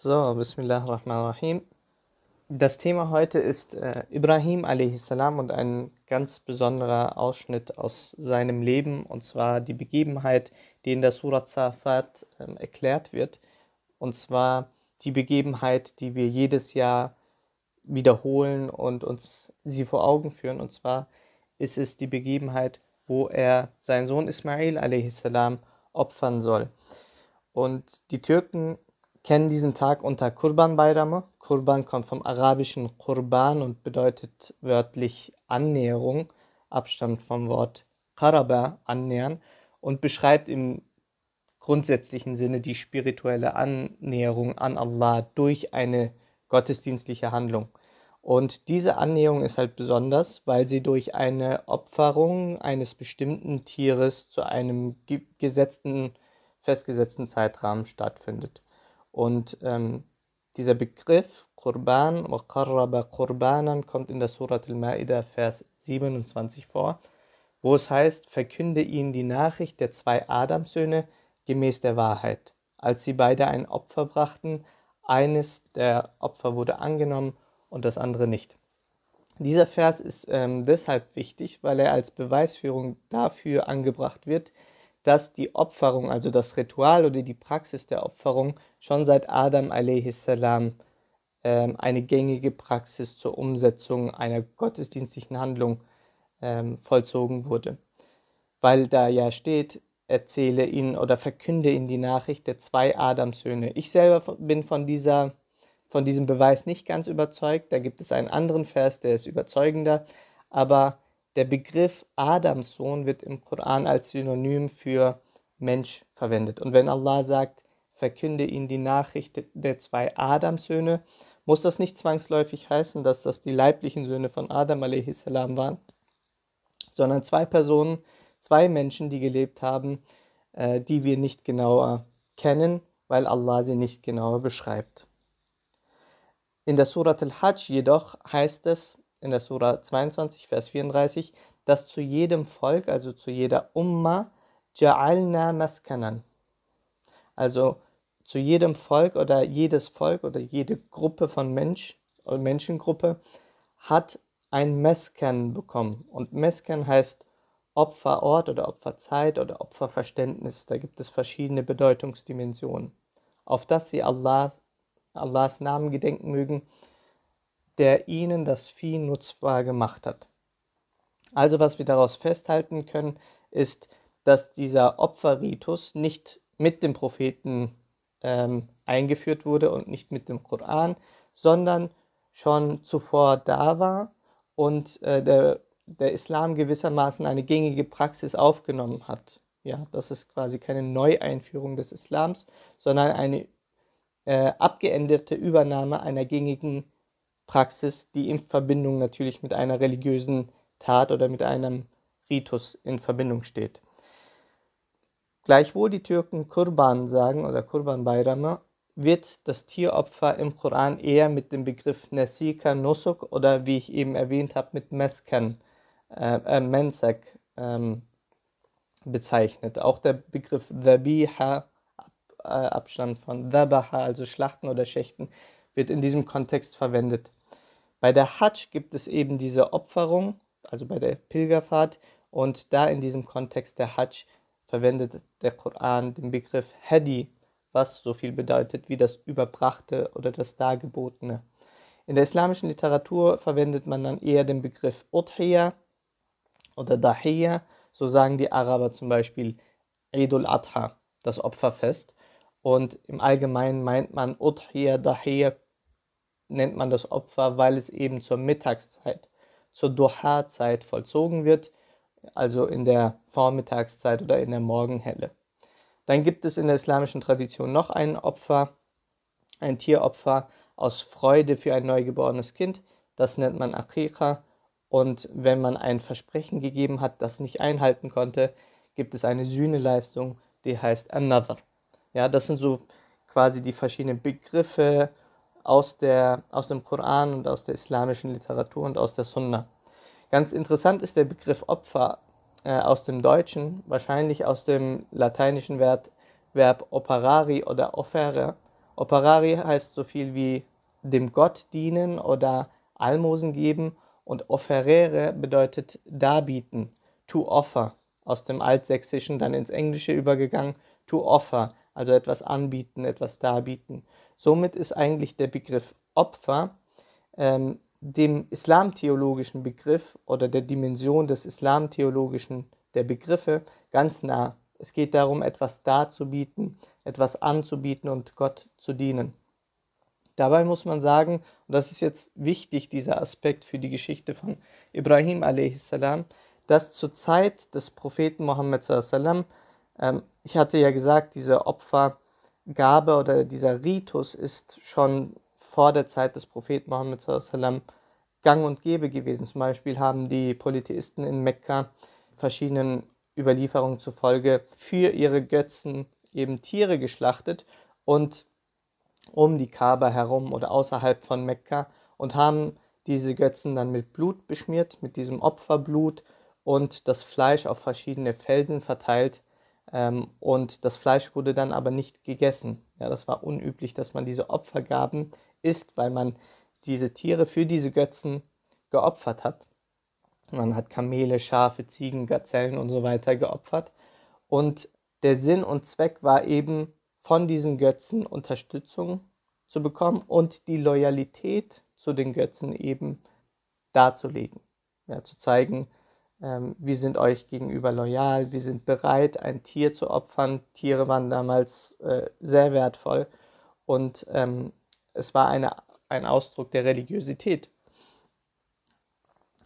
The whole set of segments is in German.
So, Bismillahirrahmanirrahim. Das Thema heute ist äh, Ibrahim a.s. und ein ganz besonderer Ausschnitt aus seinem Leben, und zwar die Begebenheit, die in der Surah Zafat äh, erklärt wird, und zwar die Begebenheit, die wir jedes Jahr wiederholen und uns sie vor Augen führen, und zwar ist es die Begebenheit, wo er seinen Sohn Ismail a.s. opfern soll. Und die Türken kennen diesen Tag unter Kurban Bayramı. Kurban kommt vom arabischen Kurban und bedeutet wörtlich Annäherung, Abstand vom Wort Karaba, annähern, und beschreibt im grundsätzlichen Sinne die spirituelle Annäherung an Allah durch eine gottesdienstliche Handlung. Und diese Annäherung ist halt besonders, weil sie durch eine Opferung eines bestimmten Tieres zu einem gesetzten, festgesetzten Zeitrahmen stattfindet. Und ähm, dieser Begriff Qurban qarraba Qurbanan kommt in der Surat al-Ma'idah Vers 27 vor, wo es heißt, verkünde ihnen die Nachricht der zwei Adamsöhne gemäß der Wahrheit. Als sie beide ein Opfer brachten, eines der Opfer wurde angenommen und das andere nicht. Dieser Vers ist ähm, deshalb wichtig, weil er als Beweisführung dafür angebracht wird, dass die Opferung, also das Ritual oder die Praxis der Opferung, schon seit Adam a.s. Ähm, eine gängige Praxis zur Umsetzung einer gottesdienstlichen Handlung ähm, vollzogen wurde. Weil da ja steht, erzähle ihnen oder verkünde ihnen die Nachricht der zwei Adamsöhne. Ich selber bin von, dieser, von diesem Beweis nicht ganz überzeugt. Da gibt es einen anderen Vers, der ist überzeugender. Aber der Begriff Adamsohn wird im Koran als Synonym für Mensch verwendet. Und wenn Allah sagt, verkünde ihnen die Nachricht der zwei Adamsöhne, muss das nicht zwangsläufig heißen, dass das die leiblichen Söhne von Adam a.s. waren, sondern zwei Personen, zwei Menschen, die gelebt haben, äh, die wir nicht genauer kennen, weil Allah sie nicht genauer beschreibt. In der Surat al-Hajj jedoch heißt es, in der Surah 22, Vers 34, dass zu jedem Volk, also zu jeder Umma, Ja'alna Maskanan. Also zu jedem Volk oder jedes Volk oder jede Gruppe von Mensch oder Menschengruppe hat ein Meskan bekommen. Und Meskan heißt Opferort oder Opferzeit oder Opferverständnis. Da gibt es verschiedene Bedeutungsdimensionen. Auf das sie Allah, Allahs Namen gedenken mögen der ihnen das Vieh nutzbar gemacht hat. Also was wir daraus festhalten können, ist, dass dieser Opferritus nicht mit dem Propheten ähm, eingeführt wurde und nicht mit dem Koran, sondern schon zuvor da war und äh, der, der Islam gewissermaßen eine gängige Praxis aufgenommen hat. Ja, das ist quasi keine Neueinführung des Islams, sondern eine äh, abgeänderte Übernahme einer gängigen Praxis, die in Verbindung natürlich mit einer religiösen Tat oder mit einem Ritus in Verbindung steht. Gleichwohl die Türken Kurban sagen oder Kurban Bayrama, wird das Tieropfer im Koran eher mit dem Begriff Nasika Nusuk oder wie ich eben erwähnt habe mit Mesken, äh, äh, Mensak ähm, bezeichnet. Auch der Begriff Dhabiha, Ab, äh, Abstand von Dhabaha, also Schlachten oder Schächten, wird in diesem Kontext verwendet. Bei der Hajj gibt es eben diese Opferung, also bei der Pilgerfahrt, und da in diesem Kontext der Hajj verwendet der Koran den Begriff Hadi, was so viel bedeutet wie das Überbrachte oder das Dargebotene. In der islamischen Literatur verwendet man dann eher den Begriff Udhiyya oder Dahiyya, so sagen die Araber zum Beispiel Eid al-Adha, das Opferfest. Und im Allgemeinen meint man Udhiyya, Dahiyya nennt man das Opfer, weil es eben zur Mittagszeit, zur Duha-Zeit vollzogen wird, also in der Vormittagszeit oder in der Morgenhelle. Dann gibt es in der islamischen Tradition noch ein Opfer, ein Tieropfer aus Freude für ein neugeborenes Kind. Das nennt man Aqiqa. Und wenn man ein Versprechen gegeben hat, das nicht einhalten konnte, gibt es eine Sühneleistung, die heißt Another. Ja, das sind so quasi die verschiedenen Begriffe aus, der, aus dem Koran und aus der islamischen Literatur und aus der Sunna. Ganz interessant ist der Begriff Opfer äh, aus dem Deutschen, wahrscheinlich aus dem lateinischen Verb, Verb operari oder offere. Operari heißt so viel wie dem Gott dienen oder Almosen geben und offerere bedeutet darbieten, to offer, aus dem Altsächsischen dann ins Englische übergegangen, to offer, also etwas anbieten, etwas darbieten. Somit ist eigentlich der Begriff Opfer ähm, dem islamtheologischen Begriff oder der Dimension des islamtheologischen der Begriffe ganz nah. Es geht darum, etwas darzubieten, etwas anzubieten und Gott zu dienen. Dabei muss man sagen, und das ist jetzt wichtig, dieser Aspekt für die Geschichte von Ibrahim a.s., dass zur Zeit des Propheten Mohammed sallam, ähm, ich hatte ja gesagt, diese Opfergabe oder dieser Ritus ist schon vor der Zeit des Propheten Mohammed gang und gäbe gewesen. Zum Beispiel haben die Polytheisten in Mekka verschiedenen Überlieferungen zufolge für ihre Götzen eben Tiere geschlachtet und um die Kaaba herum oder außerhalb von Mekka und haben diese Götzen dann mit Blut beschmiert, mit diesem Opferblut und das Fleisch auf verschiedene Felsen verteilt. Ähm, und das Fleisch wurde dann aber nicht gegessen. Ja, das war unüblich, dass man diese Opfergaben isst, weil man diese Tiere für diese Götzen geopfert hat. Man hat Kamele, Schafe, Ziegen, Gazellen und so weiter geopfert. Und der Sinn und Zweck war eben, von diesen Götzen Unterstützung zu bekommen und die Loyalität zu den Götzen eben darzulegen. Ja, zu zeigen, ähm, wir sind euch gegenüber loyal, wir sind bereit, ein Tier zu opfern. Tiere waren damals äh, sehr wertvoll und ähm, es war eine, ein Ausdruck der Religiosität.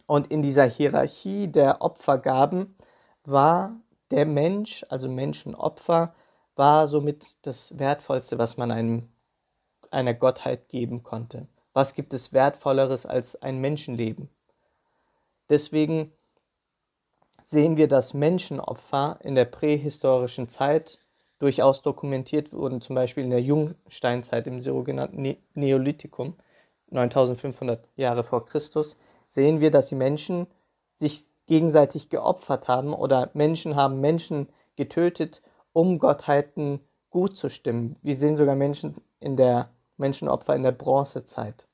Und in dieser Hierarchie der Opfergaben war der Mensch, also Menschenopfer, war somit das Wertvollste, was man einem, einer Gottheit geben konnte. Was gibt es Wertvolleres als ein Menschenleben? Deswegen sehen wir, dass Menschenopfer in der prähistorischen Zeit durchaus dokumentiert wurden, zum Beispiel in der Jungsteinzeit im sogenannten ne Neolithikum, 9500 Jahre vor Christus, sehen wir, dass die Menschen sich gegenseitig geopfert haben oder Menschen haben Menschen getötet, um Gottheiten gut zu stimmen. Wir sehen sogar Menschen in der Menschenopfer in der Bronzezeit.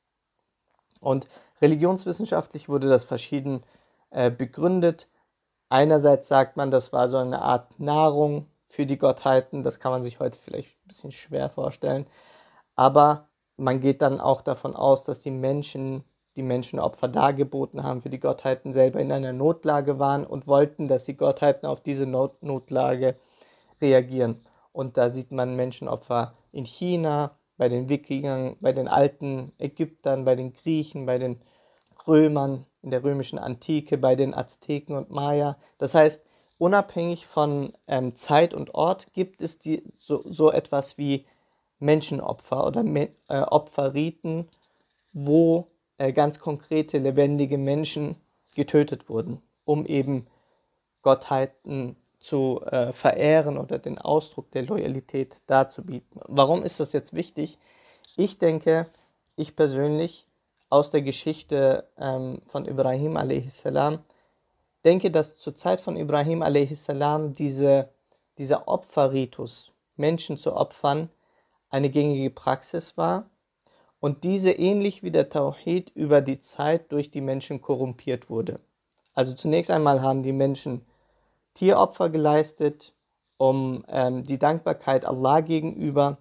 Und religionswissenschaftlich wurde das verschieden äh, begründet. Einerseits sagt man, das war so eine Art Nahrung für die Gottheiten. Das kann man sich heute vielleicht ein bisschen schwer vorstellen. Aber man geht dann auch davon aus, dass die Menschen die Menschenopfer dargeboten haben für die Gottheiten selber in einer Notlage waren und wollten, dass die Gottheiten auf diese Not Notlage reagieren. Und da sieht man Menschenopfer in China, bei den Wikingern, bei den alten Ägyptern, bei den Griechen, bei den Römern, in der römischen Antike, bei den Azteken und Maya. Das heißt, unabhängig von ähm, Zeit und Ort gibt es die, so, so etwas wie Menschenopfer oder Me äh, Opferriten, wo äh, ganz konkrete lebendige Menschen getötet wurden, um eben Gottheiten zu äh, verehren oder den Ausdruck der Loyalität darzubieten. Warum ist das jetzt wichtig? Ich denke, ich persönlich aus der Geschichte ähm, von Ibrahim a.s. denke, dass zur Zeit von Ibrahim a.s. Diese, dieser Opferritus, Menschen zu opfern, eine gängige Praxis war und diese ähnlich wie der Tawhid über die Zeit durch die Menschen korrumpiert wurde. Also zunächst einmal haben die Menschen Tieropfer geleistet, um ähm, die Dankbarkeit Allah gegenüber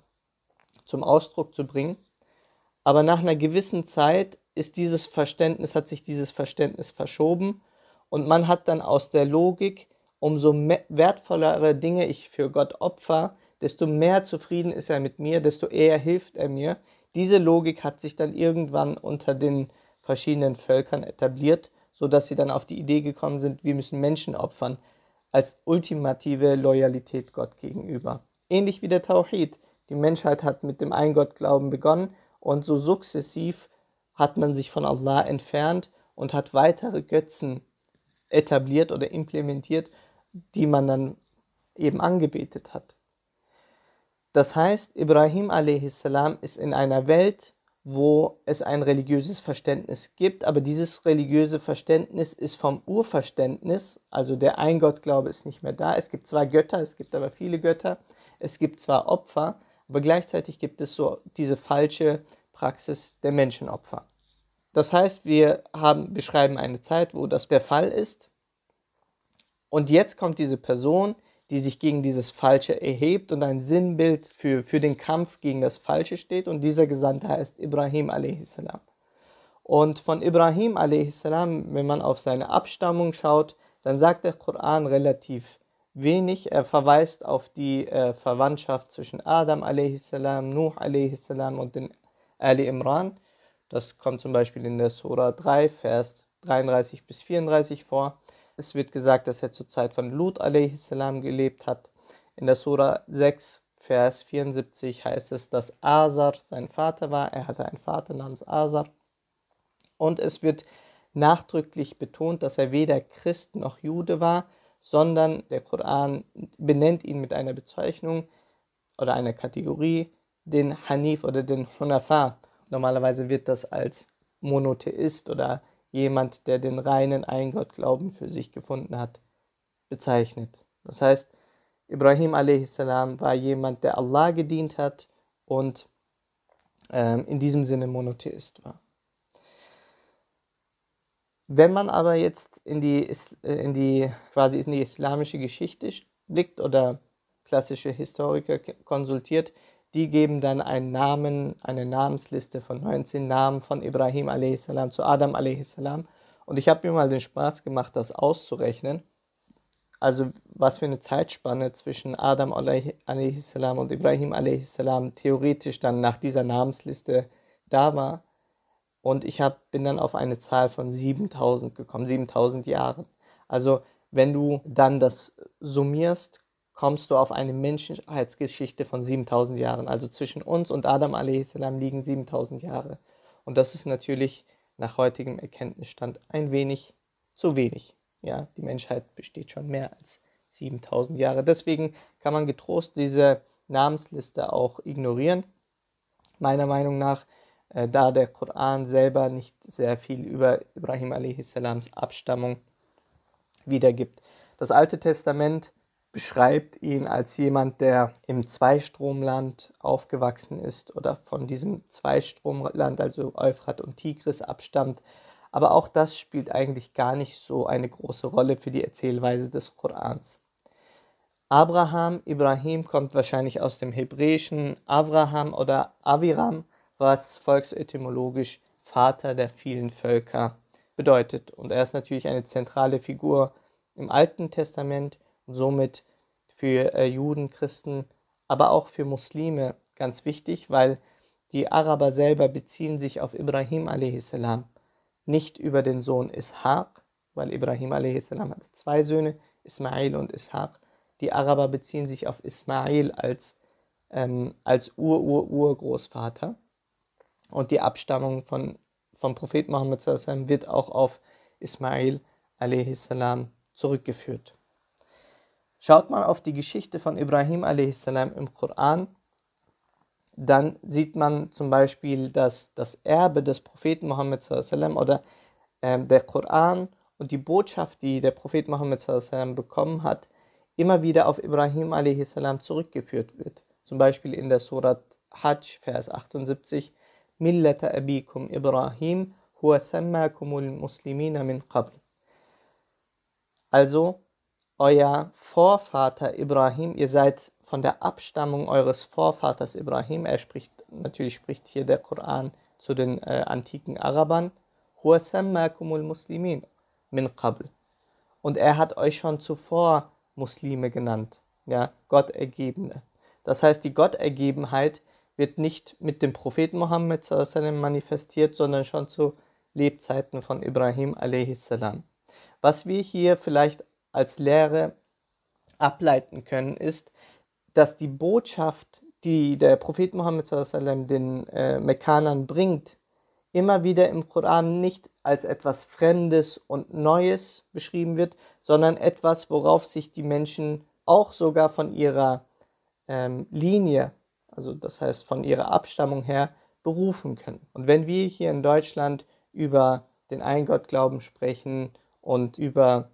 zum Ausdruck zu bringen. Aber nach einer gewissen Zeit ist dieses Verständnis, hat sich dieses Verständnis verschoben und man hat dann aus der Logik, umso wertvollere Dinge ich für Gott opfer, desto mehr zufrieden ist er mit mir, desto eher hilft er mir. Diese Logik hat sich dann irgendwann unter den verschiedenen Völkern etabliert, sodass sie dann auf die Idee gekommen sind, wir müssen Menschen opfern als ultimative Loyalität Gott gegenüber. Ähnlich wie der Tawhid. Die Menschheit hat mit dem Eingottglauben begonnen und so sukzessiv hat man sich von Allah entfernt und hat weitere Götzen etabliert oder implementiert, die man dann eben angebetet hat. Das heißt, Ibrahim a.s. ist in einer Welt, wo es ein religiöses Verständnis gibt, aber dieses religiöse Verständnis ist vom Urverständnis, also der Eingottglaube ist nicht mehr da. Es gibt zwar Götter, es gibt aber viele Götter, es gibt zwar Opfer, aber gleichzeitig gibt es so diese falsche Praxis der Menschenopfer. Das heißt, wir haben, beschreiben eine Zeit, wo das der Fall ist. Und jetzt kommt diese Person, die sich gegen dieses Falsche erhebt und ein Sinnbild für, für den Kampf gegen das Falsche steht. Und dieser Gesandte heißt Ibrahim a.s. Und von Ibrahim a.s., wenn man auf seine Abstammung schaut, dann sagt der Koran relativ wenig. Er verweist auf die äh, Verwandtschaft zwischen Adam a.s., Nuh a.s. und den Ali Imran. Das kommt zum Beispiel in der Surah 3, Vers 33 bis 34 vor. Es wird gesagt, dass er zur Zeit von Lut a.s. gelebt hat. In der Surah 6, Vers 74 heißt es, dass Asar sein Vater war. Er hatte einen Vater namens Asar. Und es wird nachdrücklich betont, dass er weder Christ noch Jude war, sondern der Koran benennt ihn mit einer Bezeichnung oder einer Kategorie, den Hanif oder den Hunafa. Normalerweise wird das als Monotheist oder jemand, der den reinen Eingottglauben für sich gefunden hat, bezeichnet. Das heißt, Ibrahim a.s. war jemand, der Allah gedient hat und ähm, in diesem Sinne Monotheist war. Wenn man aber jetzt in die, äh, in die, quasi in die islamische Geschichte blickt oder klassische Historiker konsultiert, die geben dann einen Namen, eine Namensliste von 19 Namen von Ibrahim a.s. zu Adam a.s. Und ich habe mir mal den Spaß gemacht, das auszurechnen. Also was für eine Zeitspanne zwischen Adam a.s. und Ibrahim a.s. theoretisch dann nach dieser Namensliste da war. Und ich hab, bin dann auf eine Zahl von 7000 gekommen, 7000 Jahren. Also wenn du dann das summierst, kommst du auf eine Menschheitsgeschichte von 7000 Jahren. Also zwischen uns und Adam a.s. liegen 7000 Jahre. Und das ist natürlich nach heutigem Erkenntnisstand ein wenig zu wenig. Ja, die Menschheit besteht schon mehr als 7000 Jahre. Deswegen kann man getrost diese Namensliste auch ignorieren. Meiner Meinung nach, äh, da der Koran selber nicht sehr viel über Ibrahim a.s. Abstammung wiedergibt. Das Alte Testament beschreibt ihn als jemand, der im Zweistromland aufgewachsen ist oder von diesem Zweistromland, also Euphrat und Tigris, abstammt. Aber auch das spielt eigentlich gar nicht so eine große Rolle für die Erzählweise des Korans. Abraham, Ibrahim kommt wahrscheinlich aus dem Hebräischen Avraham oder Aviram, was volksetymologisch Vater der vielen Völker bedeutet. Und er ist natürlich eine zentrale Figur im Alten Testament und somit für äh, Juden, Christen, aber auch für Muslime ganz wichtig, weil die Araber selber beziehen sich auf Ibrahim a.s. nicht über den Sohn Ishaq, weil Ibrahim a.s. hatte zwei Söhne, Ismail und Ishaq. Die Araber beziehen sich auf Ismail als, ähm, als Ur-Ur-Urgroßvater. Und die Abstammung von, vom Prophet Muhammad wird auch auf Ismail a.s. zurückgeführt. Schaut man auf die Geschichte von Ibrahim a.s. im Koran, dann sieht man zum Beispiel, dass das Erbe des Propheten Muhammad oder äh, der Koran und die Botschaft, die der Prophet Muhammad bekommen hat, immer wieder auf Ibrahim a.s. zurückgeführt wird. Zum Beispiel in der Surat Hajj, Vers 78, Millata abikum Ibrahim huwa sammakumul muslimina min qabl. Also, euer Vorvater Ibrahim, ihr seid von der Abstammung eures Vorvaters Ibrahim, er spricht, natürlich spricht hier der Koran zu den äh, antiken Arabern, muslimin min qabl. Und er hat euch schon zuvor Muslime genannt, ja, Gottergebene. Das heißt, die Gottergebenheit wird nicht mit dem Propheten Mohammed manifestiert, sondern schon zu Lebzeiten von Ibrahim a.s. Was wir hier vielleicht als Lehre ableiten können, ist, dass die Botschaft, die der Prophet Muhammad den äh, Mekkanern bringt, immer wieder im Koran nicht als etwas Fremdes und Neues beschrieben wird, sondern etwas, worauf sich die Menschen auch sogar von ihrer ähm, Linie, also das heißt von ihrer Abstammung her, berufen können. Und wenn wir hier in Deutschland über den Eingottglauben sprechen und über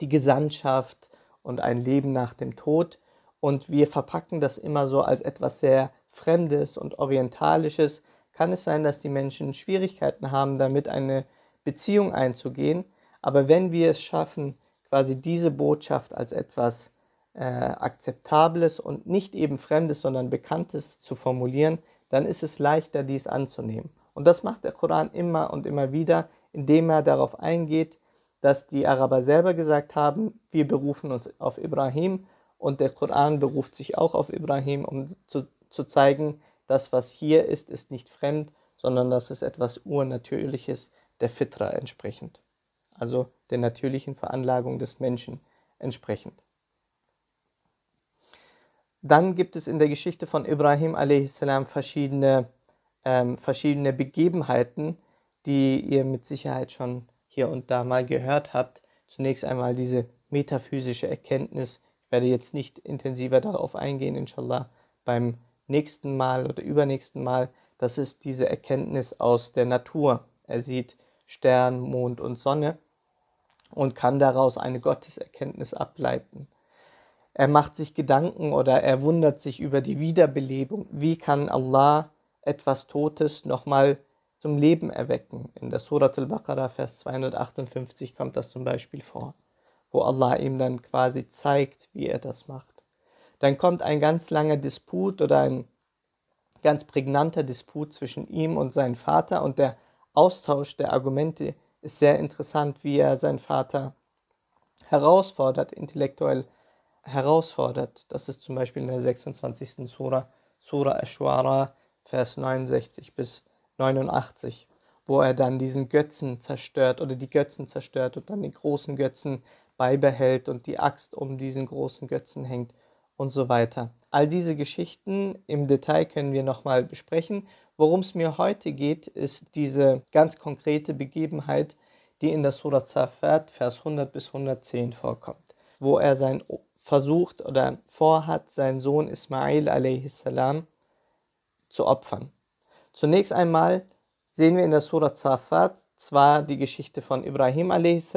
die Gesandtschaft und ein Leben nach dem Tod und wir verpacken das immer so als etwas sehr Fremdes und Orientalisches, kann es sein, dass die Menschen Schwierigkeiten haben, damit eine Beziehung einzugehen. Aber wenn wir es schaffen, quasi diese Botschaft als etwas äh, Akzeptables und nicht eben Fremdes, sondern Bekanntes zu formulieren, dann ist es leichter, dies anzunehmen. Und das macht der Koran immer und immer wieder, indem er darauf eingeht, dass die Araber selber gesagt haben, wir berufen uns auf Ibrahim und der Koran beruft sich auch auf Ibrahim, um zu, zu zeigen, das, was hier ist, ist nicht fremd, sondern das ist etwas Urnatürliches der Fitra entsprechend, also der natürlichen Veranlagung des Menschen entsprechend. Dann gibt es in der Geschichte von Ibrahim a.s. verschiedene, ähm, verschiedene Begebenheiten, die ihr mit Sicherheit schon hier und da mal gehört habt. Zunächst einmal diese metaphysische Erkenntnis. Ich werde jetzt nicht intensiver darauf eingehen, inshallah, beim nächsten Mal oder übernächsten Mal. Das ist diese Erkenntnis aus der Natur. Er sieht Stern, Mond und Sonne und kann daraus eine Gotteserkenntnis ableiten. Er macht sich Gedanken oder er wundert sich über die Wiederbelebung. Wie kann Allah etwas Totes nochmal zum Leben erwecken? In der Surat al-Baqarah, Vers 258, kommt das zum Beispiel vor, wo Allah ihm dann quasi zeigt, wie er das macht. Dann kommt ein ganz langer Disput oder ein ganz prägnanter Disput zwischen ihm und seinem Vater und der Austausch der Argumente ist sehr interessant, wie er seinen Vater herausfordert, intellektuell herausfordert. Das ist zum Beispiel in der 26. Sura, Sura Ashwara, Vers 69 bis 89, wo er dann diesen Götzen zerstört oder die Götzen zerstört und dann den großen Götzen beibehält und die Axt um diesen großen Götzen hängt und so weiter. All diese Geschichten im Detail können wir nochmal besprechen. Worum es mir heute geht, ist diese ganz konkrete Begebenheit, die in der Surah Zafat, Vers 100 bis 110 vorkommt, wo er sein versucht oder vorhat, seinen Sohn Ismail a.s. zu opfern. Zunächst einmal sehen wir in der Surah Zafat zwar die Geschichte von Ibrahim a.s.,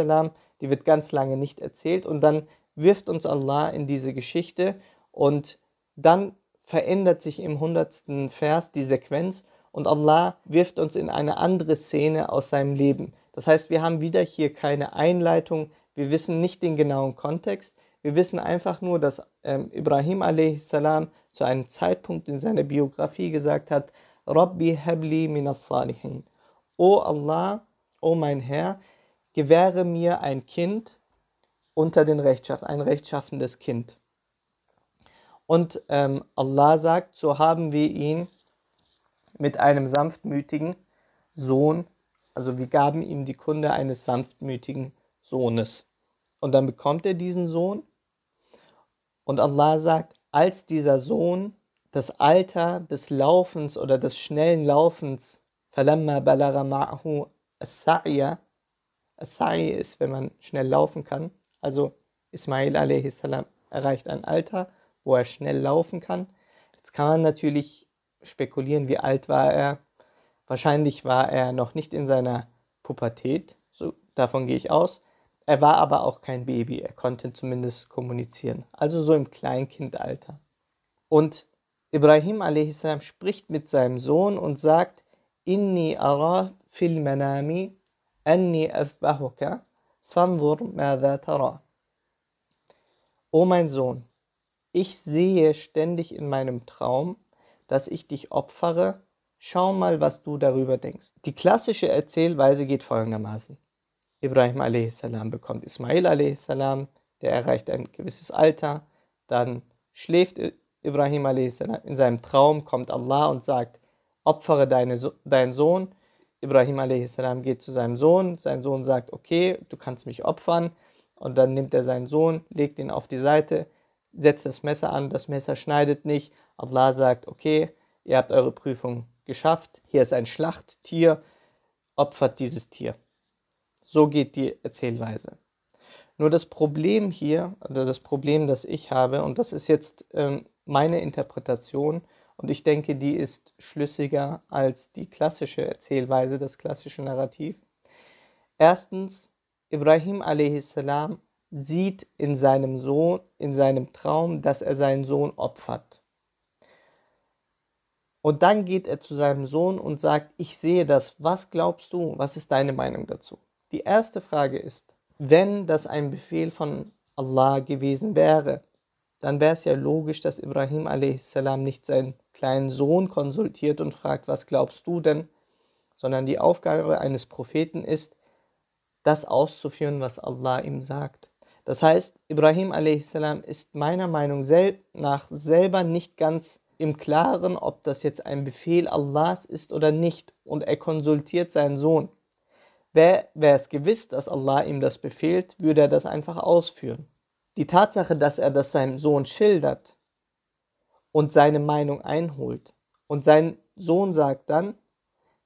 die wird ganz lange nicht erzählt und dann wirft uns Allah in diese Geschichte und dann verändert sich im hundertsten Vers die Sequenz und Allah wirft uns in eine andere Szene aus seinem Leben. Das heißt, wir haben wieder hier keine Einleitung, wir wissen nicht den genauen Kontext, wir wissen einfach nur, dass ähm, Ibrahim a.s. zu einem Zeitpunkt in seiner Biografie gesagt hat, Rabbi habli minas salihin. O Allah, o mein Herr, gewähre mir ein Kind unter den Rechtschaffen, ein rechtschaffendes Kind. Und ähm, Allah sagt, so haben wir ihn mit einem sanftmütigen Sohn, also wir gaben ihm die Kunde eines sanftmütigen Sohnes. Und dann bekommt er diesen Sohn und Allah sagt, als dieser Sohn das Alter des Laufens oder des schnellen Laufens, falamma balagha ma'hu as-sa'ya, as ist, wenn man schnell laufen kann, also Ismail a.s. erreicht ein Alter, wo er schnell laufen kann. Jetzt kann man natürlich spekulieren, wie alt war er. Wahrscheinlich war er noch nicht in seiner Pubertät, so, davon gehe ich aus. Er war aber auch kein Baby, er konnte zumindest kommunizieren, also so im Kleinkindalter. Und Ibrahim a.s. spricht mit seinem Sohn und sagt, Inni ara fil manami anni athbahuka fanzur madha tara. O mein Sohn, ich sehe ständig in meinem Traum, dass ich dich opfere, schau mal, was du darüber denkst. Die klassische Erzählweise geht folgendermaßen. Ibrahim a.s. bekommt Ismail a.s., der erreicht ein gewisses Alter, dann schläft Ibrahim a.s. in seinem Traum, kommt Allah und sagt, opfere deine, deinen Sohn. Ibrahim a.s. geht zu seinem Sohn, sein Sohn sagt, okay, du kannst mich opfern. Und dann nimmt er seinen Sohn, legt ihn auf die Seite, setzt das Messer an, das Messer schneidet nicht. Allah sagt, okay, ihr habt eure Prüfung geschafft, hier ist ein Schlachttier, opfert dieses Tier. So geht die Erzählweise. Nur das Problem hier, oder das Problem, das ich habe, und das ist jetzt ähm, meine Interpretation, und ich denke, die ist schlüssiger als die klassische Erzählweise, das klassische Narrativ. Erstens, Ibrahim a.s. sieht in seinem Sohn, in seinem Traum, dass er seinen Sohn opfert. Und dann geht er zu seinem Sohn und sagt, ich sehe das, was glaubst du, was ist deine Meinung dazu? Die erste Frage ist, wenn das ein Befehl von Allah gewesen wäre, dann wäre es ja logisch, dass Ibrahim a.s. nicht seinen kleinen Sohn konsultiert und fragt, was glaubst du denn, sondern die Aufgabe eines Propheten ist, das auszuführen, was Allah ihm sagt. Das heißt, Ibrahim a.s. ist meiner Meinung nach selber nicht ganz im Klaren, ob das jetzt ein Befehl Allahs ist oder nicht, und er konsultiert seinen Sohn. Wäre es gewiss, dass Allah ihm das befehlt, würde er das einfach ausführen. Die Tatsache, dass er das seinem Sohn schildert und seine Meinung einholt und sein Sohn sagt dann,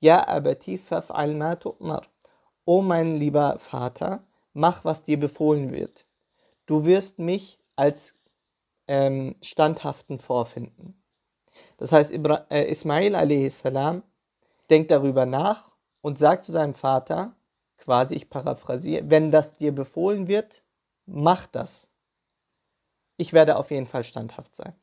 Ja, abati faf'al ma tu'mar. O mein lieber Vater, mach, was dir befohlen wird. Du wirst mich als ähm, standhaften vorfinden. Das heißt, Ibra äh, Ismail a.s. denkt darüber nach und sagt zu seinem Vater, quasi ich paraphrasiere, wenn das dir befohlen wird, mach das. Ich werde auf jeden Fall standhaft sein.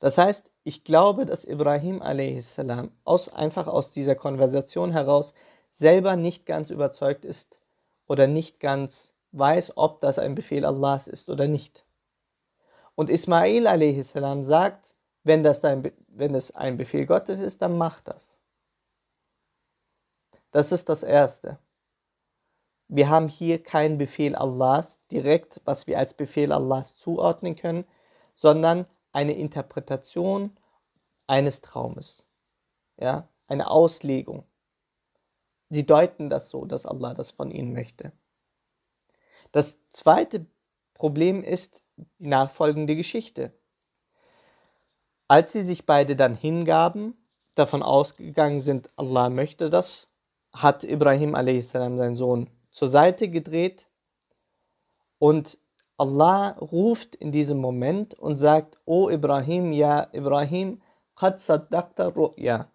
Das heißt, ich glaube, dass Ibrahim a.s. Aus, einfach aus dieser Konversation heraus selber nicht ganz überzeugt ist oder nicht ganz weiß, ob das ein Befehl Allahs ist oder nicht. Und Ismail a.s. sagt, wenn das, dein, wenn es ein Befehl Gottes ist, dann mach das. Das ist das Erste. Wir haben hier keinen Befehl Allahs direkt, was wir als Befehl Allahs zuordnen können, sondern eine Interpretation eines Traumes. Ja, eine Auslegung. Sie deuten das so, dass Allah das von ihnen möchte. Das zweite Problem ist die nachfolgende Geschichte. Als sie sich beide dann hingaben, davon ausgegangen sind, Allah möchte das, hat Ibrahim a.s. seinen Sohn zur Seite gedreht und Allah ruft in diesem Moment und sagt, O Ibrahim, ja Ibrahim, qad saddaqta ru'ya.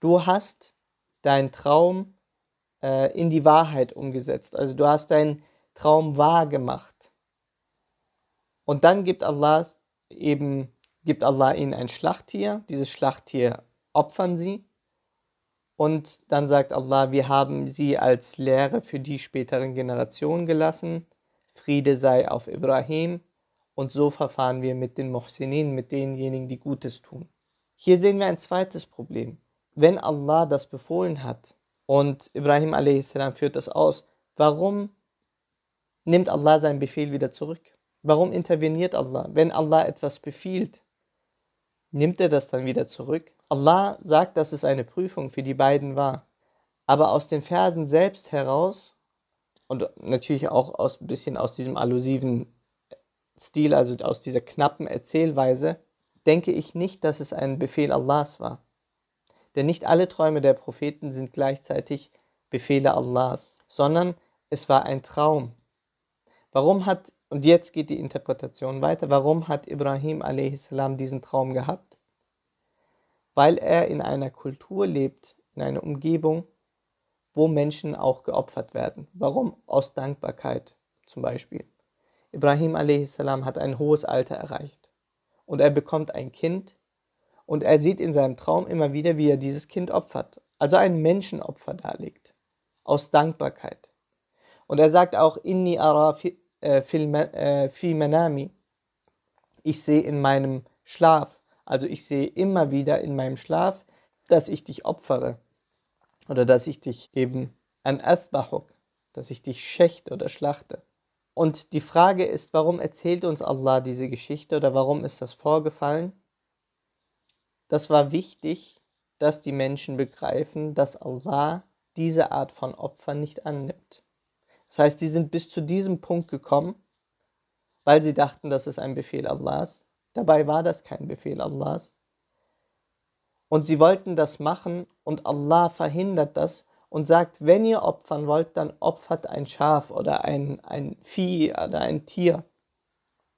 Du hast deinen Traum äh, in die Wahrheit umgesetzt. Also du hast deinen Traum wahr gemacht. Und dann gibt Allah eben, gibt Allah ihnen ein Schlachttier. Dieses Schlachttier opfern sie. Und dann sagt Allah, wir haben sie als Lehre für die späteren Generationen gelassen. Friede sei auf Ibrahim. Und so verfahren wir mit den Mohsinin, mit denjenigen, die Gutes tun. Hier sehen wir ein zweites Problem. Wenn Allah das befohlen hat und Ibrahim a.s. führt das aus, warum nimmt Allah seinen Befehl wieder zurück? Warum interveniert Allah? Wenn Allah etwas befiehlt, nimmt er das dann wieder zurück? Allah sagt, dass es eine Prüfung für die beiden war. Aber aus den Versen selbst heraus und natürlich auch aus, ein bisschen aus diesem allusiven Stil, also aus dieser knappen Erzählweise, denke ich nicht, dass es ein Befehl Allahs war. Denn nicht alle Träume der Propheten sind gleichzeitig Befehle Allahs, sondern es war ein Traum. Warum hat, und jetzt geht die Interpretation weiter, warum hat Ibrahim a.s. diesen Traum gehabt? Weil er in einer Kultur lebt, in einer Umgebung, wo Menschen auch geopfert werden. Warum? Aus Dankbarkeit zum Beispiel. Ibrahim a.s. hat ein hohes Alter erreicht und er bekommt ein Kind und er sieht in seinem Traum immer wieder, wie er dieses Kind opfert, also ein Menschenopfer darlegt, aus Dankbarkeit. Und er sagt auch, Inni ara fi, äh, äh, fi manami, ich sehe in meinem Schlaf, also ich sehe immer wieder in meinem Schlaf, dass ich dich opfere oder dass ich dich eben an Athbahuk, dass ich dich schächte oder schlachte. Und die Frage ist, warum erzählt uns Allah diese Geschichte oder warum ist das vorgefallen? Das war wichtig, dass die Menschen begreifen, dass Allah diese Art von Opfern nicht annimmt. Das heißt, sie sind bis zu diesem Punkt gekommen, weil sie dachten, das ist ein Befehl Allahs. Dabei war das kein Befehl Allahs. Und sie wollten das machen und Allah verhindert das und sagt, wenn ihr opfern wollt, dann opfert ein Schaf oder ein, ein Vieh oder ein Tier.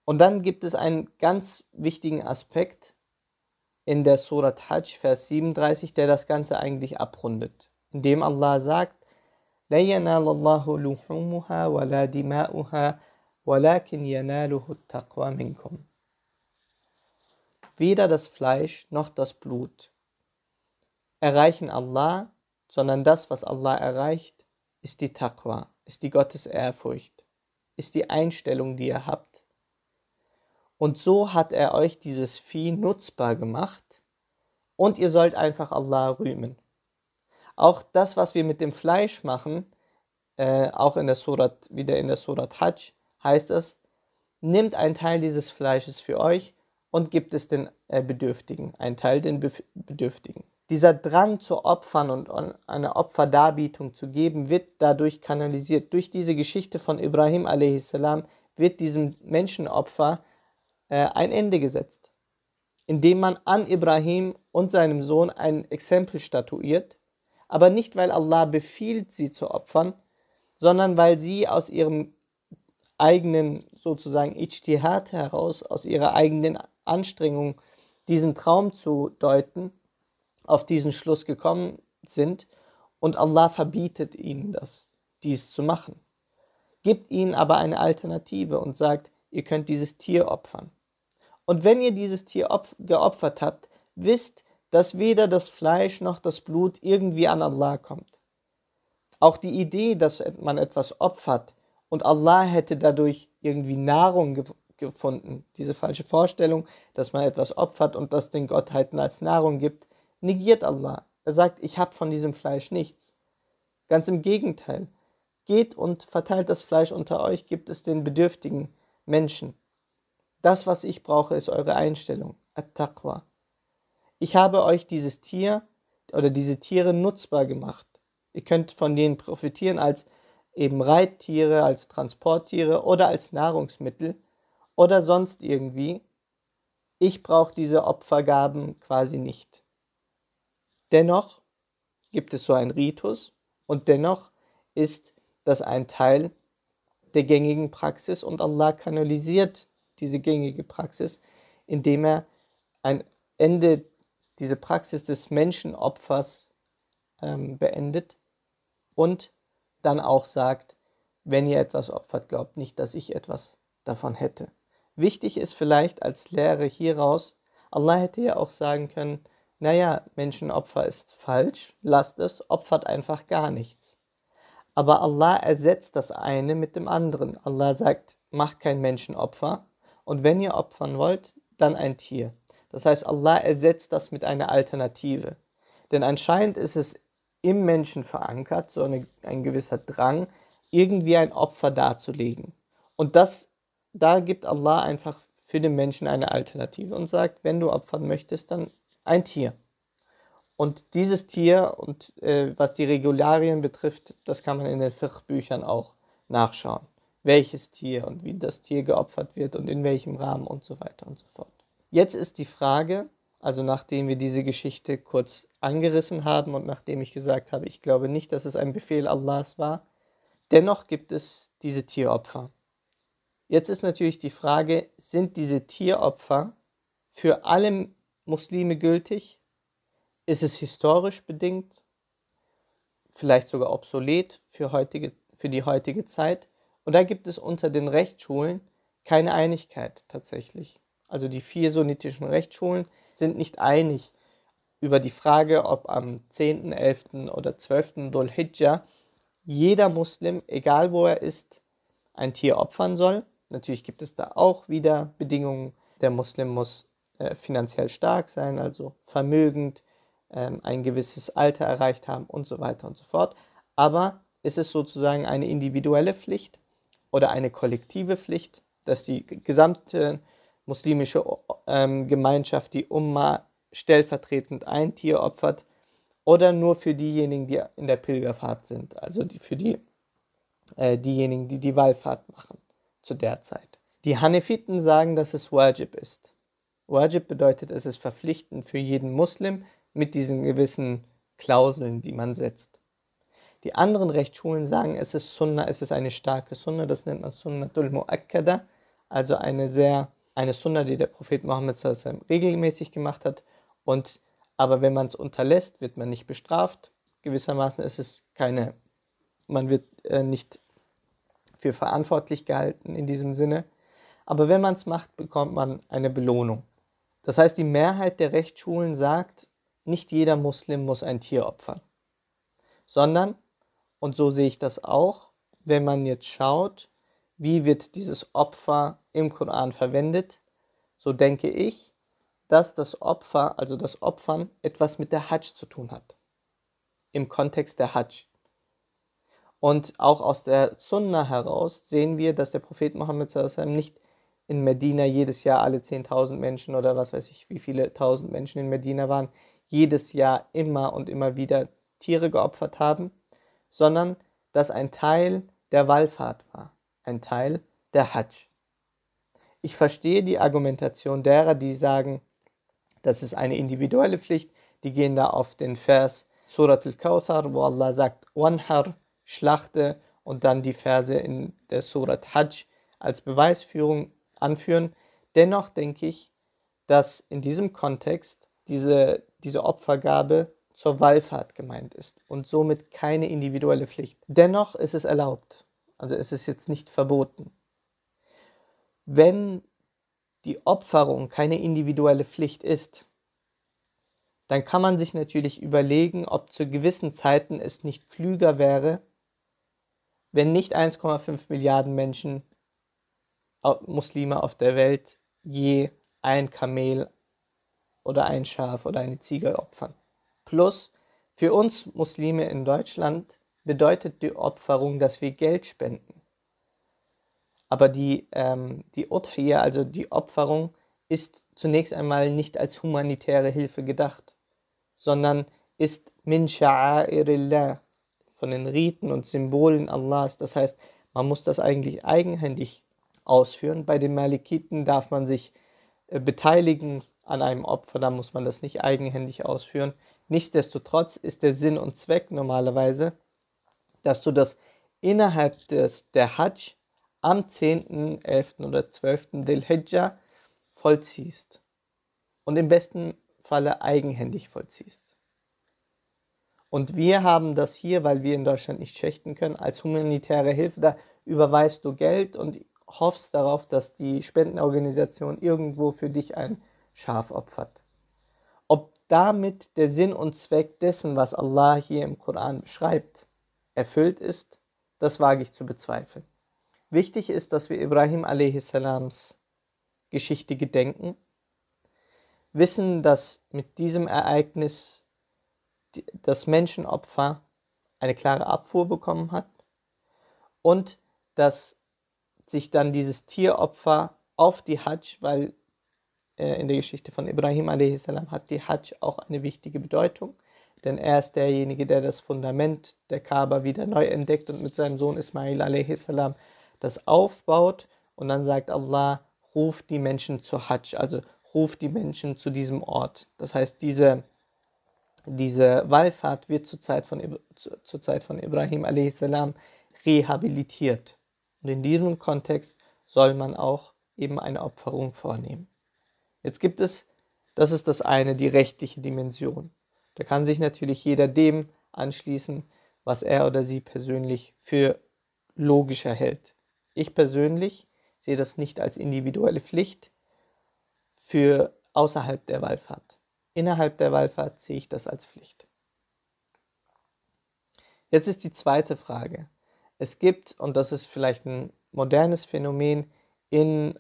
Und dann gibt es einen ganz wichtigen Aspekt in der Surat Hajj, Vers 37, der das Ganze eigentlich abrundet, indem Allah sagt, لا ينال الله لحومها ولا دماؤها ولكن يناله التقوى منكم. Weder das Fleisch noch das Blut erreichen Allah, sondern das, was Allah erreicht, ist die Taqwa, ist die Gottesehrfurcht, ist die Einstellung, die ihr habt. Und so hat er euch dieses Vieh nutzbar gemacht und ihr sollt einfach Allah rühmen. Auch das, was wir mit dem Fleisch machen, äh, auch in der Surat, wieder in der Surat Hajj, heißt es, nimmt einen Teil dieses Fleisches für euch und gibt es den äh, Bedürftigen, einen Teil den Bedürftigen. Dieser Drang zu opfern und eine Opferdarbietung zu geben, wird dadurch kanalisiert. Durch diese Geschichte von Ibrahim a.s. wird diesem Menschenopfer äh, ein Ende gesetzt, indem man an Ibrahim und seinem Sohn ein Exempel statuiert, aber nicht weil Allah befiehlt, sie zu opfern, sondern weil sie aus ihrem eigenen sozusagen Ijtihad heraus, aus ihrer eigenen Anstrengung, diesen Traum zu deuten, auf diesen Schluss gekommen sind und Allah verbietet ihnen das, dies zu machen. Gibt ihnen aber eine Alternative und sagt, ihr könnt dieses Tier opfern. Und wenn ihr dieses Tier geopfert habt, wisst, dass weder das Fleisch noch das Blut irgendwie an Allah kommt. Auch die Idee, dass man etwas opfert und Allah hätte dadurch irgendwie Nahrung gefunden, diese falsche Vorstellung, dass man etwas opfert und das den Gottheiten als Nahrung gibt, negiert Allah. Er sagt, ich habe von diesem Fleisch nichts. Ganz im Gegenteil. Geht und verteilt das Fleisch unter euch, gibt es den bedürftigen Menschen. Das, was ich brauche, ist eure Einstellung, At-Taqwa. Ich habe euch dieses Tier oder diese Tiere nutzbar gemacht. Ihr könnt von denen profitieren als eben Reittiere, als Transporttiere oder als Nahrungsmittel oder sonst irgendwie. Ich brauche diese Opfergaben quasi nicht. Dennoch gibt es so einen Ritus und dennoch ist das ein Teil der gängigen Praxis und Allah kanalisiert diese gängige Praxis, indem er ein Ende, diese Praxis des Menschenopfers ähm, beendet und dann auch sagt, wenn ihr etwas opfert, glaubt nicht, dass ich etwas davon hätte. Wichtig ist vielleicht als Lehre hieraus, Allah hätte ja auch sagen können, naja, Menschenopfer ist falsch, lasst es, opfert einfach gar nichts. Aber Allah ersetzt das eine mit dem anderen. Allah sagt, macht kein Menschenopfer und wenn ihr opfern wollt, dann ein Tier. Das heißt, Allah ersetzt das mit einer Alternative. Denn anscheinend ist es im Menschen verankert, so eine, ein gewisser Drang, irgendwie ein Opfer darzulegen. Und das, da gibt Allah einfach für den Menschen eine Alternative und sagt, wenn du opfern möchtest, dann ein Tier. Und dieses Tier und äh, was die Regularien betrifft, das kann man in den Fiqh-Büchern auch nachschauen. Welches Tier und wie das Tier geopfert wird und in welchem Rahmen und so weiter und so fort. Jetzt ist die Frage, also nachdem wir diese Geschichte kurz angerissen haben und nachdem ich gesagt habe, ich glaube nicht, dass es ein Befehl Allahs war, dennoch gibt es diese Tieropfer. Jetzt ist natürlich die Frage, sind diese Tieropfer für alle Muslime gültig? Ist es historisch bedingt? Vielleicht sogar obsolet für, heutige, für die heutige Zeit? Und da gibt es unter den Rechtsschulen keine Einigkeit tatsächlich. Also die vier sunnitischen Rechtsschulen sind nicht einig über die Frage, ob am 10., 11. oder 12. Dhul Hijjah jeder Muslim, egal wo er ist, ein Tier opfern soll. Natürlich gibt es da auch wieder Bedingungen. Der Muslim muss äh, finanziell stark sein, also vermögend, äh, ein gewisses Alter erreicht haben und so weiter und so fort. Aber ist es sozusagen eine individuelle Pflicht oder eine kollektive Pflicht, dass die gesamte muslimische ähm, Gemeinschaft, die Umma, stellvertretend ein Tier opfert oder nur für diejenigen, die in der Pilgerfahrt sind, also die, für die, äh, diejenigen, die die Wallfahrt machen zu der Zeit. Die Hanefiten sagen, dass es Wajib ist. Wajib bedeutet, es ist verpflichtend für jeden Muslim mit diesen gewissen Klauseln, die man setzt. Die anderen Rechtsschulen sagen, es ist Sunna, es ist eine starke Sunna, das nennt man Sunnatul Mu'akkada, also eine sehr, eine Sunna, die der Prophet Mohammed regelmäßig gemacht hat. Und aber wenn man es unterlässt, wird man nicht bestraft. Gewissermaßen ist es keine man wird äh, nicht für verantwortlich gehalten in diesem Sinne. Aber wenn man es macht, bekommt man eine Belohnung. Das heißt, die Mehrheit der Rechtsschulen sagt, nicht jeder Muslim muss ein Tier opfern, sondern, und so sehe ich das auch, wenn man jetzt schaut, wie wird dieses Opfer im Koran verwendet, so denke ich, dass das Opfer, also das Opfern, etwas mit der Hajj zu tun hat. Im Kontext der Hajj. Und auch aus der Sunna heraus sehen wir, dass der Prophet Mohammed nicht in Medina jedes Jahr alle 10.000 Menschen oder was weiß ich, wie viele tausend Menschen in Medina waren, jedes Jahr immer und immer wieder Tiere geopfert haben, sondern dass ein Teil der Wallfahrt war, ein Teil der Hajj. Ich verstehe die Argumentation derer, die sagen, das ist eine individuelle Pflicht, die gehen da auf den Vers Surat al-Kawthar, wo Allah sagt, Wanhar, schlachte und dann die Verse in der Surat Hajj als Beweisführung anführen. Dennoch denke ich, dass in diesem Kontext diese, diese Opfergabe zur Wallfahrt gemeint ist und somit keine individuelle Pflicht. Dennoch ist es erlaubt, also es ist jetzt nicht verboten. Wenn die Opferung keine individuelle Pflicht ist, dann kann man sich natürlich überlegen, ob zu gewissen Zeiten es nicht klüger wäre, wenn nicht 1,5 Milliarden Menschen, Muslime auf der Welt, je ein Kamel oder ein Schaf oder eine Ziege opfern. Plus, für uns Muslime in Deutschland bedeutet die Opferung, dass wir Geld spenden. Aber die, ähm, die Udhiyya, also die Opferung, ist zunächst einmal nicht als humanitäre Hilfe gedacht, sondern ist min sha'airillah, von den Riten und Symbolen Allahs. Das heißt, man muss das eigentlich eigenhändig ausführen. Bei den Malikiten darf man sich äh, beteiligen an einem Opfer, da muss man das nicht eigenhändig ausführen. Nichtsdestotrotz ist der Sinn und Zweck normalerweise, dass du das innerhalb des, der Hajj am 10., 11. oder 12. Dhul Hijjah vollziehst und im besten Falle eigenhändig vollziehst. Und wir haben das hier, weil wir in Deutschland nicht schächten können, als humanitäre Hilfe. Da überweist du Geld und hoffst darauf, dass die Spendenorganisation irgendwo für dich ein Schaf opfert. Ob damit der Sinn und Zweck dessen, was Allah hier im Koran beschreibt, erfüllt ist, das wage ich zu bezweifeln. Wichtig ist, dass wir Ibrahim a.s. Geschichte gedenken, wissen, dass mit diesem Ereignis das Menschenopfer eine klare Abfuhr bekommen hat und dass sich dann dieses Tieropfer auf die Hajj, weil äh, in der Geschichte von Ibrahim a.s. hat die Hajj auch eine wichtige Bedeutung, denn er ist derjenige, der das Fundament der Kaaba wieder neu entdeckt und mit seinem Sohn Ismail a.s. das aufbaut und dann sagt Allah, ruft die Menschen zur Hajj, also ruft die Menschen zu diesem Ort. Das heißt, diese diese Wallfahrt wird zur Zeit von, zur Zeit von Ibrahim a.s. rehabilitiert. Und in diesem Kontext soll man auch eben eine Opferung vornehmen. Jetzt gibt es, das ist das eine, die rechtliche Dimension. Da kann sich natürlich jeder dem anschließen, was er oder sie persönlich für logischer hält. Ich persönlich sehe das nicht als individuelle Pflicht für außerhalb der Wallfahrt. Innerhalb der Wallfahrt sehe ich das als Pflicht. Jetzt ist die zweite Frage. Es gibt, und das ist vielleicht ein modernes Phänomen in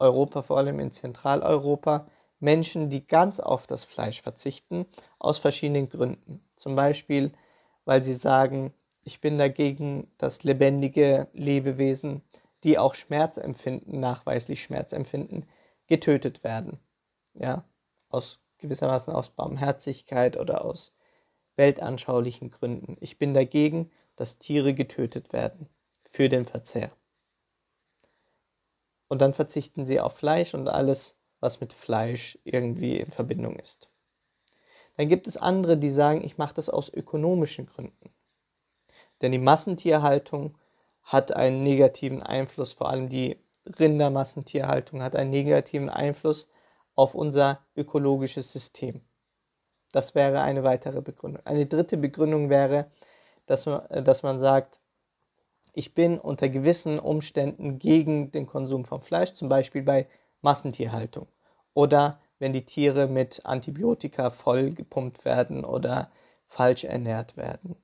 Europa, vor allem in Zentraleuropa, Menschen, die ganz auf das Fleisch verzichten, aus verschiedenen Gründen. Zum Beispiel, weil sie sagen, ich bin dagegen, dass lebendige Lebewesen, die auch Schmerz empfinden, nachweislich Schmerz empfinden, getötet werden. Ja, aus gewissermaßen aus Barmherzigkeit oder aus weltanschaulichen Gründen. Ich bin dagegen, dass Tiere getötet werden für den Verzehr. Und dann verzichten sie auf Fleisch und alles, was mit Fleisch irgendwie in Verbindung ist. Dann gibt es andere, die sagen, ich mache das aus ökonomischen Gründen. Denn die Massentierhaltung hat einen negativen Einfluss, vor allem die Rindermassentierhaltung hat einen negativen Einfluss auf unser ökologisches System. Das wäre eine weitere Begründung. Eine dritte Begründung wäre, dass man, dass man sagt, ich bin unter gewissen Umständen gegen den Konsum von Fleisch, zum Beispiel bei Massentierhaltung oder wenn die Tiere mit Antibiotika voll gepumpt werden oder falsch ernährt werden.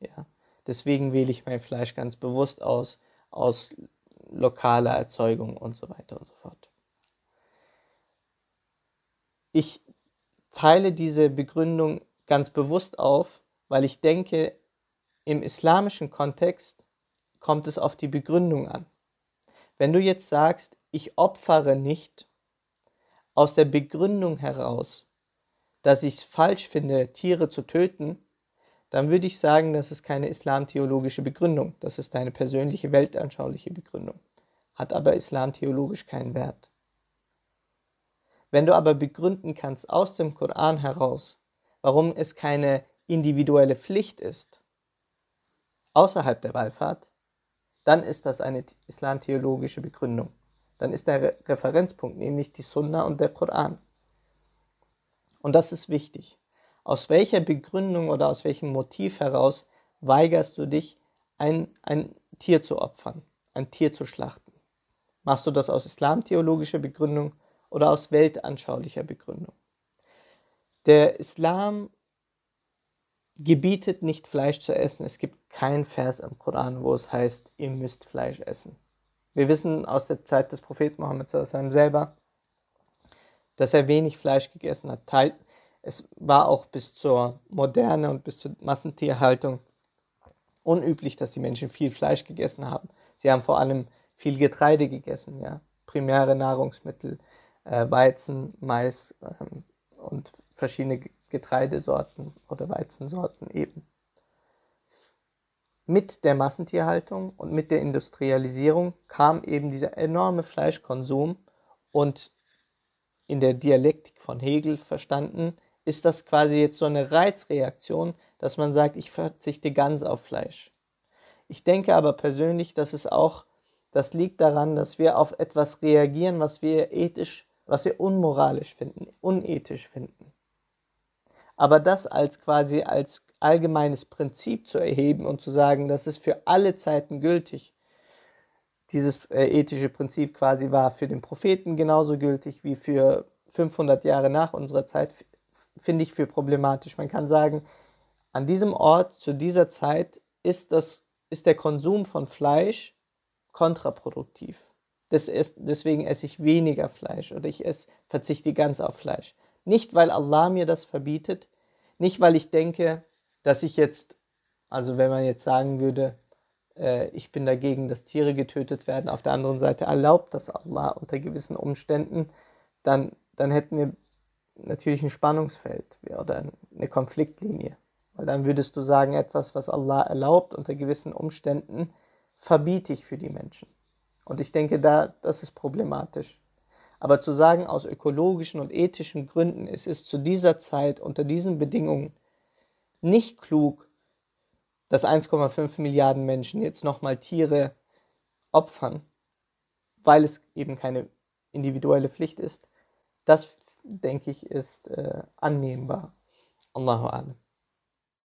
Ja. Deswegen wähle ich mein Fleisch ganz bewusst aus, aus lokaler Erzeugung und so weiter und so fort. Ich teile diese Begründung ganz bewusst auf, weil ich denke, im islamischen Kontext kommt es auf die Begründung an. Wenn du jetzt sagst, ich opfere nicht aus der Begründung heraus, dass ich es falsch finde, Tiere zu töten, dann würde ich sagen, das ist keine islamtheologische Begründung, das ist eine persönliche weltanschauliche Begründung, hat aber islamtheologisch keinen Wert. Wenn du aber begründen kannst aus dem Koran heraus, warum es keine individuelle Pflicht ist, außerhalb der Wallfahrt, dann ist das eine islamtheologische Begründung. Dann ist der Referenzpunkt nämlich die Sunna und der Koran. Und das ist wichtig. Aus welcher Begründung oder aus welchem Motiv heraus weigerst du dich, ein, ein Tier zu opfern, ein Tier zu schlachten? Machst du das aus islamtheologischer Begründung oder aus weltanschaulicher Begründung? Der Islam gebietet nicht Fleisch zu essen. Es gibt keinen Vers im Koran, wo es heißt, ihr müsst Fleisch essen. Wir wissen aus der Zeit des Propheten Mohammed selber, dass er wenig Fleisch gegessen hat. Es war auch bis zur Moderne und bis zur Massentierhaltung unüblich, dass die Menschen viel Fleisch gegessen haben. Sie haben vor allem viel Getreide gegessen, ja, primäre Nahrungsmittel, Weizen, Mais ähm, und verschiedene Getreidesorten oder Weizensorten eben. Mit der Massentierhaltung und mit der Industrialisierung kam eben dieser enorme Fleischkonsum und in der Dialektik von Hegel verstanden, ist das quasi jetzt so eine Reizreaktion, dass man sagt, ich verzichte ganz auf Fleisch. Ich denke aber persönlich, dass es auch, das liegt daran, dass wir auf etwas reagieren, was wir ethisch, was wir unmoralisch finden, unethisch finden. Aber das als quasi als allgemeines Prinzip zu erheben und zu sagen, das ist für alle Zeiten gültig, dieses äh, ethische Prinzip quasi war für den Propheten genauso gültig wie für 500 Jahre nach unserer Zeit, finde ich für problematisch. Man kann sagen, an diesem Ort, zu dieser Zeit, ist, das, ist der Konsum von Fleisch kontraproduktiv. Deswegen esse ich weniger Fleisch oder ich esse, verzichte ganz auf Fleisch. Nicht, weil Allah mir das verbietet, nicht, weil ich denke, dass ich jetzt, also wenn man jetzt sagen würde, äh, ich bin dagegen, dass Tiere getötet werden, auf der anderen Seite erlaubt das Allah unter gewissen Umständen, dann, dann hätten wir natürlich ein Spannungsfeld oder eine Konfliktlinie. Weil dann würdest du sagen, etwas, was Allah erlaubt unter gewissen Umständen, verbiete ich für die Menschen. Und ich denke, da, das ist problematisch. Aber zu sagen, aus ökologischen und ethischen Gründen ist es zu dieser Zeit unter diesen Bedingungen nicht klug, dass 1,5 Milliarden Menschen jetzt nochmal Tiere opfern, weil es eben keine individuelle Pflicht ist, das denke ich ist äh, annehmbar. Allahu Alam.